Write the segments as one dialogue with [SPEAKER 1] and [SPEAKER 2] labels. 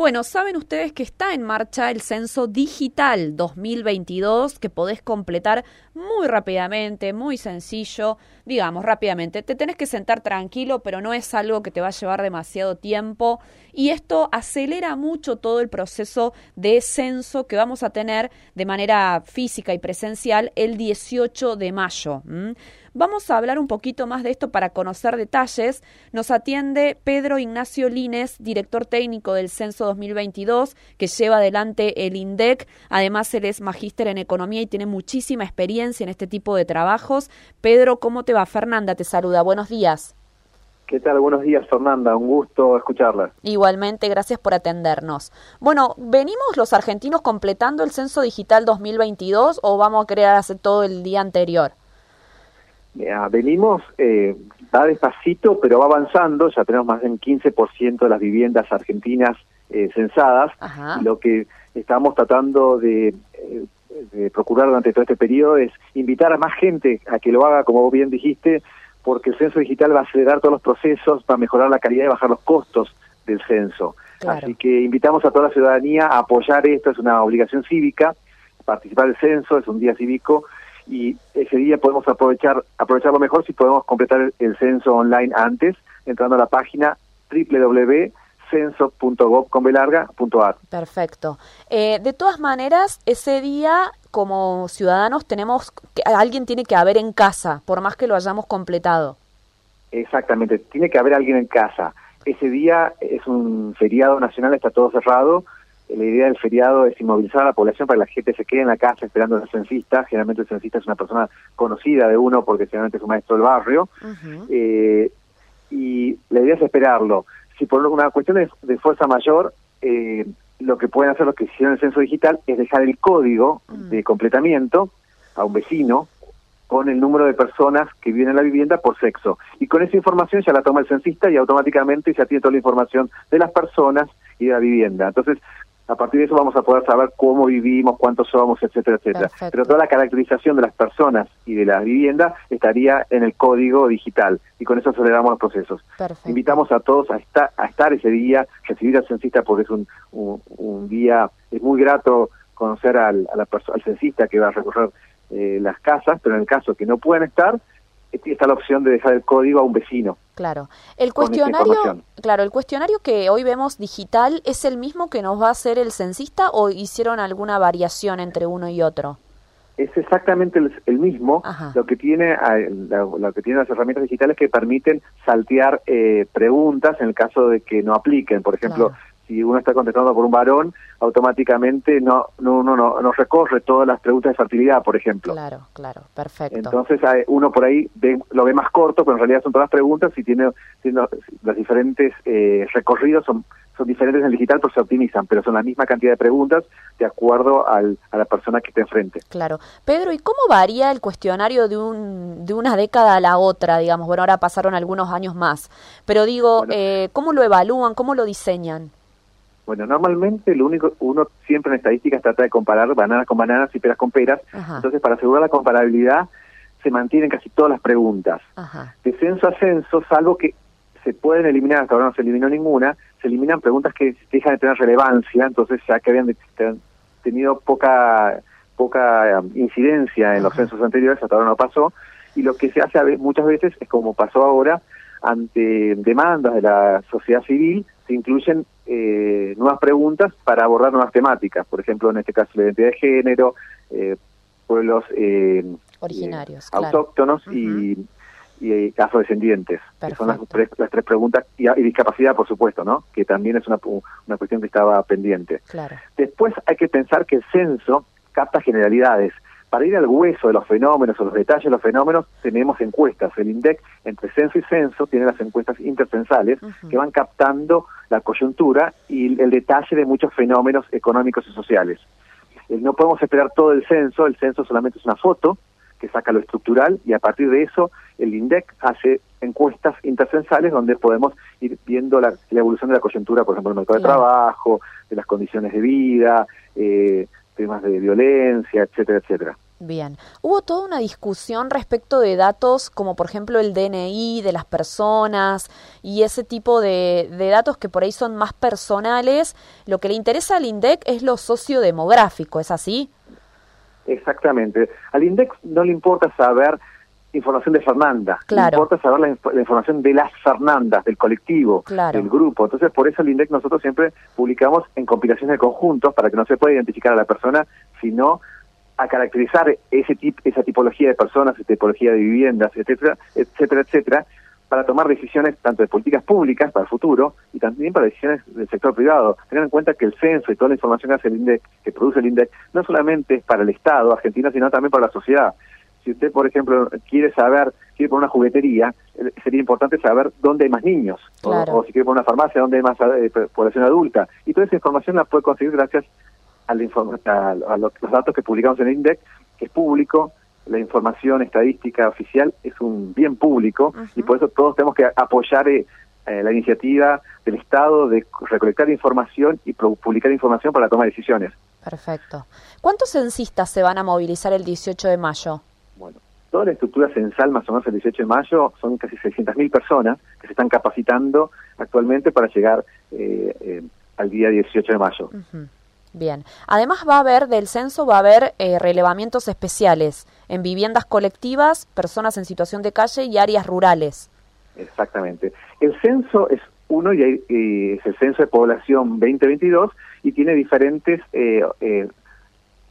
[SPEAKER 1] Bueno, saben ustedes que está en marcha el censo digital 2022 que podés completar muy rápidamente, muy sencillo, digamos rápidamente. Te tenés que sentar tranquilo, pero no es algo que te va a llevar demasiado tiempo y esto acelera mucho todo el proceso de censo que vamos a tener de manera física y presencial el 18 de mayo. Vamos a hablar un poquito más de esto para conocer detalles. Nos atiende Pedro Ignacio Lines, director técnico del Censo 2022, que lleva adelante el INDEC. Además, él es magíster en economía y tiene muchísima experiencia en este tipo de trabajos. Pedro, ¿cómo te va? Fernanda te saluda. Buenos días.
[SPEAKER 2] ¿Qué tal? Buenos días, Fernanda. Un gusto escucharla.
[SPEAKER 1] Igualmente, gracias por atendernos. Bueno, ¿venimos los argentinos completando el Censo Digital 2022 o vamos a querer hacer todo el día anterior?
[SPEAKER 2] Venimos, eh, va despacito, pero va avanzando, ya tenemos más del 15% de las viviendas argentinas eh, censadas, lo que estamos tratando eh, de, procurar durante todo este periodo es invitar a más gente a que lo haga, como vos bien dijiste, porque el censo digital va a acelerar todos los procesos, va a mejorar la calidad y bajar los costos del censo. Así que invitamos a toda la ciudadanía a apoyar esto, es una obligación cívica, participar del censo, es un día cívico, y ese día podemos aprovechar aprovecharlo mejor si podemos completar el, censo online antes, entrando a la página www.censo.gov.ar.
[SPEAKER 1] Perfecto. Eh, de todas maneras, ese día como ciudadanos tenemos que alguien tiene que haber en casa, por más que lo hayamos completado.
[SPEAKER 2] Exactamente, tiene que haber alguien en casa. Ese día es un feriado nacional, está todo cerrado, la idea del feriado es inmovilizar a la población para que la gente se quede en la casa esperando al censista. Generalmente el censista es una persona conocida de uno porque generalmente es un maestro del barrio. Eh, y la idea es esperarlo. Si por una cuestión de, fuerza mayor, eh, lo que pueden hacer los que hicieron el censo digital es dejar el código de completamiento a un vecino con el número de personas que viven en la vivienda por sexo. Y con esa información ya la toma el censista y automáticamente ya tiene toda la información de las personas y de la vivienda. Entonces, a partir de eso vamos a poder saber cómo vivimos, cuántos somos, etcétera, etcétera. Pero toda la caracterización de las personas y de la vivienda estaría en el código digital y con eso aceleramos los procesos. Invitamos a todos a, estar, a estar ese día, recibir al censista porque es un, un, día, es muy grato conocer al, a la al censista que va a recorrer eh, las casas, pero en el caso que no puedan estar, está la opción de dejar el código a un vecino.
[SPEAKER 1] Claro. El cuestionario, claro, el cuestionario que hoy vemos digital es el mismo que nos va a hacer el censista o hicieron alguna variación entre uno y otro.
[SPEAKER 2] Es exactamente el, mismo. Lo que tiene lo que tienen las herramientas digitales que permiten saltear eh, preguntas en el caso de que no apliquen. Por ejemplo, si uno está contestando por un varón, automáticamente no, no uno no, recorre todas las preguntas de fertilidad, por ejemplo.
[SPEAKER 1] Claro, claro, perfecto.
[SPEAKER 2] Entonces uno por ahí lo ve más corto, pero en realidad son todas las preguntas y tiene, tiene los diferentes eh, recorridos son son diferentes en el digital, pero se optimizan, pero son la misma cantidad de preguntas de acuerdo al, a la persona que te enfrente.
[SPEAKER 1] Claro. Pedro, ¿y cómo varía el cuestionario de, un, de una década a la otra, digamos? Bueno, ahora pasaron algunos años más, pero digo, eh, ¿cómo lo evalúan? ¿Cómo lo diseñan?
[SPEAKER 2] Bueno, normalmente lo único, uno siempre en estadísticas trata de comparar bananas con bananas y peras con peras. Entonces, para asegurar la comparabilidad, se mantienen casi todas las preguntas. De censo a censo, salvo que se pueden eliminar, hasta ahora no se eliminó ninguna, se eliminan preguntas que dejan de tener relevancia, entonces ya que habían tenido poca poca um, incidencia en los censos anteriores, hasta ahora no pasó, y lo que se hace muchas veces es como pasó ahora, ante demandas de la sociedad civil, se incluyen eh, nuevas preguntas para abordar nuevas temáticas, por ejemplo, en este caso la identidad de género, eh, pueblos
[SPEAKER 1] eh, originarios,
[SPEAKER 2] autóctonos y, y afrodescendientes, que son las tres, las tres preguntas, y, discapacidad, por supuesto, ¿no? que también es una, una cuestión que estaba pendiente. Después hay que pensar que el censo capta generalidades, para ir al hueso de los fenómenos o los detalles de los fenómenos, tenemos encuestas. El INDEC, entre censo y censo, tiene las encuestas intercensales que van captando la coyuntura y el detalle de muchos fenómenos económicos y sociales. No podemos esperar todo el censo, el censo solamente es una foto que saca lo estructural y a partir de eso el INDEC hace encuestas intercensales donde podemos ir viendo la, evolución de la coyuntura, por ejemplo, del mercado de trabajo, de las condiciones de vida, eh, temas de violencia, etcétera, etcétera.
[SPEAKER 1] Bien. Hubo toda una discusión respecto de datos como por ejemplo el DNI de las personas y ese tipo de, de, datos que por ahí son más personales. Lo que le interesa al INDEC es lo sociodemográfico, ¿es así?
[SPEAKER 2] Exactamente. Al INDEC no le importa saber información de Fernanda,
[SPEAKER 1] claro.
[SPEAKER 2] importa saber la, la, información de las Fernandas, del colectivo,
[SPEAKER 1] claro.
[SPEAKER 2] del grupo. Entonces, por eso el INDEC nosotros siempre publicamos en compilaciones de conjuntos para que no se pueda identificar a la persona, sino a caracterizar ese tip, esa tipología de personas, esa tipología de viviendas, etcétera, etcétera, etcétera, para tomar decisiones tanto de políticas públicas para el futuro y también para decisiones del sector privado. Tengan en cuenta que el censo y toda la información que hace el INDEC, que produce el INDEC, no solamente es para el Estado argentino, sino también para la sociedad. Si usted, por ejemplo, quiere saber, quiere poner una juguetería, sería importante saber dónde hay más niños,
[SPEAKER 1] claro.
[SPEAKER 2] o, o, si quiere poner una farmacia, dónde hay más eh, población adulta. Y toda esa información la puede conseguir gracias a, la a, a los datos que publicamos en el INDEC, que es público, la información estadística oficial es un bien público
[SPEAKER 1] uh -huh.
[SPEAKER 2] y por eso todos tenemos que apoyar eh, la iniciativa del Estado de recolectar información y publicar información para tomar decisiones.
[SPEAKER 1] Perfecto. ¿Cuántos censistas se van a movilizar el 18 de mayo?
[SPEAKER 2] Bueno, toda la estructura censal más o menos el 18 de mayo son casi 600.000 personas que se están capacitando actualmente para llegar eh, eh, al día 18 de mayo.
[SPEAKER 1] Uh -huh. Bien. Además va a haber, del censo, va a haber eh, relevamientos especiales en viviendas colectivas, personas en situación de calle y áreas rurales.
[SPEAKER 2] Exactamente. El censo es uno y, hay, es el censo de población 2022 y tiene diferentes eh, eh,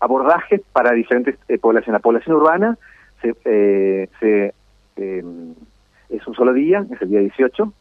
[SPEAKER 2] abordajes para diferentes eh, poblaciones. La población urbana se, se es un solo día, es el día 18.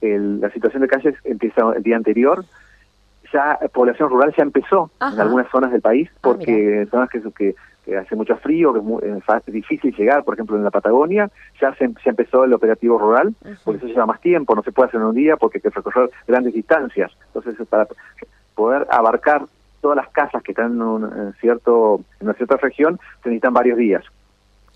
[SPEAKER 2] El, la situación de calle empieza el día anterior ya población rural ya empezó
[SPEAKER 1] Ajá.
[SPEAKER 2] en algunas zonas del país porque
[SPEAKER 1] ah,
[SPEAKER 2] zonas que, que, que, hace mucho frío, que es, muy, es, difícil llegar, por ejemplo en la Patagonia, ya se, ya empezó el operativo rural, porque eso lleva más tiempo, no se puede hacer en un día porque hay que recorrer grandes distancias. Entonces, para poder abarcar todas las casas que están en, un, en cierto en una cierta región, se necesitan varios días.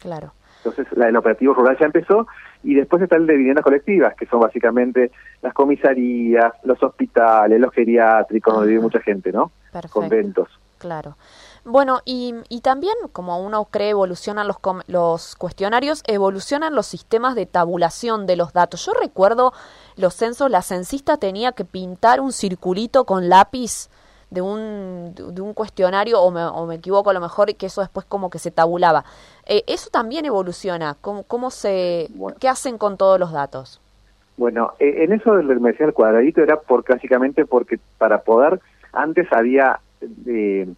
[SPEAKER 1] Claro.
[SPEAKER 2] Entonces, la, el operativo rural ya empezó y después está el de viviendas colectivas, que son básicamente las comisarías, los hospitales, los geriátricos, donde vive mucha gente, ¿no?
[SPEAKER 1] Perfecto.
[SPEAKER 2] Conventos.
[SPEAKER 1] Claro. Bueno, y, y también, como uno cree, evolucionan los, los cuestionarios, evolucionan los sistemas de tabulación de los datos. Yo recuerdo los censos, la censista tenía que pintar un circulito con lápiz de un, de un cuestionario, o me, o me equivoco a lo mejor, que eso después como que se tabulaba. Eh, eso también evoluciona. ¿Cómo, cómo se, bueno. ¿Qué hacen con todos los datos?
[SPEAKER 2] Bueno, eh, en eso del me decía el cuadradito era por, básicamente porque para poder, antes había eh,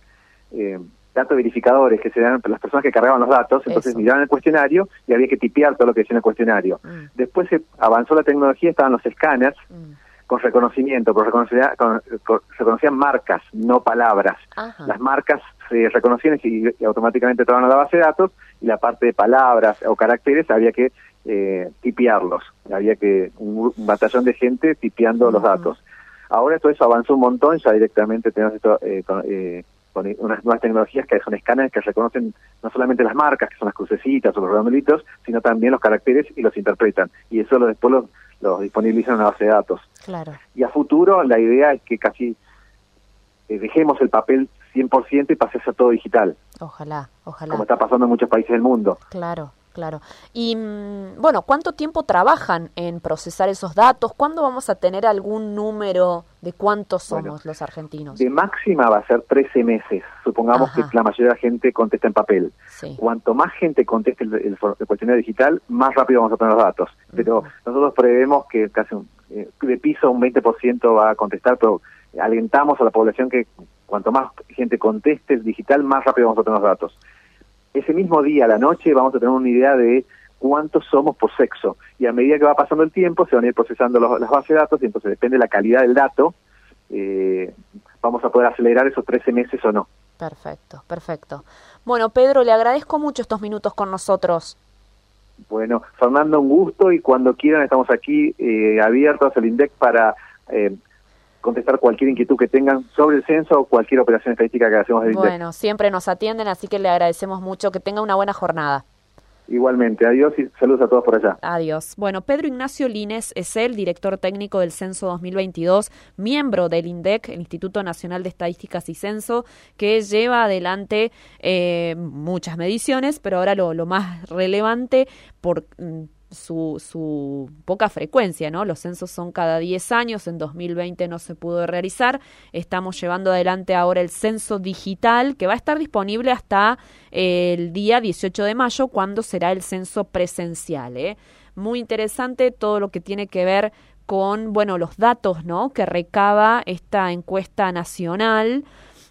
[SPEAKER 2] datos verificadores que se dan las personas que cargaban los datos, entonces
[SPEAKER 1] eso.
[SPEAKER 2] miraban el cuestionario y había que tipear todo lo que decía en el cuestionario.
[SPEAKER 1] Mm.
[SPEAKER 2] Después se avanzó la tecnología, estaban los escáneres,
[SPEAKER 1] Mm.
[SPEAKER 2] Con reconocimiento, pero reconocían, con, con, reconocían marcas, no palabras.
[SPEAKER 1] Ajá.
[SPEAKER 2] Las marcas se reconocían y, y, automáticamente entraban a la base de datos y la parte de palabras o caracteres había que eh, tipearlos. Había que un, un, batallón de gente tipeando uh -huh. los datos. Ahora todo eso avanzó un montón, ya directamente tenemos esto eh, con, eh, con, unas nuevas tecnologías que son escáneres que reconocen no solamente las marcas, que son las crucecitas o los redondelitos, sino también los caracteres y los interpretan. Y eso lo, después los, los disponibilizan en una base de datos.
[SPEAKER 1] Claro.
[SPEAKER 2] Y a futuro la idea es que casi eh, dejemos el papel 100% y pase a ser todo digital.
[SPEAKER 1] Ojalá, ojalá.
[SPEAKER 2] Como está pasando en muchos países del mundo.
[SPEAKER 1] Claro, claro. Y mm, bueno, ¿cuánto tiempo trabajan en procesar esos datos? ¿Cuándo vamos a tener algún número de cuántos somos bueno, los argentinos?
[SPEAKER 2] De máxima va a ser 13 meses. Supongamos Ajá. que la mayoría de la gente contesta en papel.
[SPEAKER 1] Sí.
[SPEAKER 2] Cuanto más gente conteste el, el, el, cuestionario digital, más rápido vamos a tener los datos. Uh -huh. Pero nosotros prevemos que casi un, eh, de piso un 20% va a contestar, pero alentamos a la población que cuanto más gente conteste el digital, más rápido vamos a tener los datos. Ese mismo día, a la noche, vamos a tener una idea de cuántos somos por sexo. Y a medida que va pasando el tiempo, se van a ir procesando los, las bases de datos y entonces depende de la calidad del dato, eh, vamos a poder acelerar esos 13 meses o no.
[SPEAKER 1] Perfecto, perfecto. Bueno, Pedro, le agradezco mucho estos minutos con nosotros.
[SPEAKER 2] Bueno, Fernando, un gusto y cuando quieran estamos aquí eh, abiertos al INDEC para eh, contestar cualquier inquietud que tengan sobre el censo o cualquier operación estadística que hacemos INDEC.
[SPEAKER 1] Bueno, siempre nos atienden, así que le agradecemos mucho. Que tenga una buena jornada.
[SPEAKER 2] Igualmente, adiós y saludos a todos por allá.
[SPEAKER 1] Adiós. Bueno, Pedro Ignacio Lines es el director técnico del Censo 2022, miembro del INDEC, el Instituto Nacional de Estadísticas y Censo, que lleva adelante eh, muchas mediciones, pero ahora lo, lo más relevante por mm, su, su poca frecuencia, ¿no? Los censos son cada 10 años, en 2020 no se pudo realizar, estamos llevando adelante ahora el censo digital que va a estar disponible hasta eh, el día 18 de mayo, cuando será el censo presencial, ¿eh? Muy interesante todo lo que tiene que ver con, bueno, los datos, ¿no? Que recaba esta encuesta nacional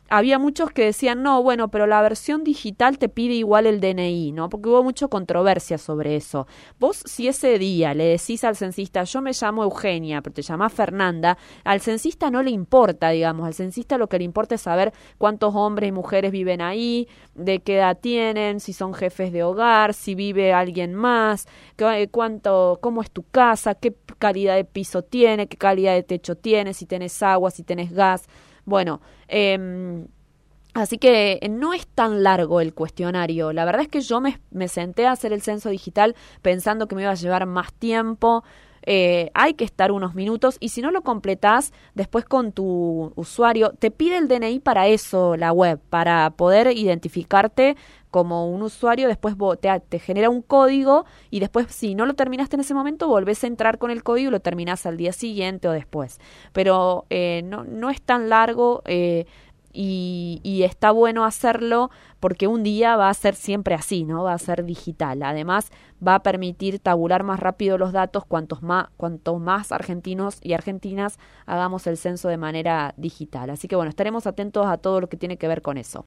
[SPEAKER 1] había muchos que decían, no, bueno, pero la versión digital te pide igual el DNI, ¿no? Porque hubo mucha controversia sobre eso. Vos, si ese día le decís al censista, yo me llamo Eugenia, pero te llamas Fernanda, al censista no le importa, digamos, al censista lo que le importa es saber cuántos hombres y mujeres viven ahí, de qué edad tienen, si son jefes de hogar, si vive alguien más, eh, cuánto, cómo es tu casa, qué calidad de piso tiene, qué calidad de techo tiene, si tenés agua, si tenés gas bueno, eh, Así que no es tan largo el cuestionario. La verdad es que yo me, senté a hacer el censo digital pensando que me iba a llevar más tiempo. Eh, hay que estar unos minutos y si no lo completás después con tu usuario, te pide el DNI para eso la web, para poder identificarte como un usuario, después te, te, genera un código y después si no lo terminaste en ese momento volvés a entrar con el código y lo terminás al día siguiente o después. Pero eh, no, no es tan largo. Eh, y, y, está bueno hacerlo porque un día va a ser siempre así, ¿no? Va a ser digital. Además, va a permitir tabular más rápido los datos cuantos más, cuanto más argentinos y argentinas hagamos el censo de manera digital. Así que bueno, estaremos atentos a todo lo que tiene que ver con eso.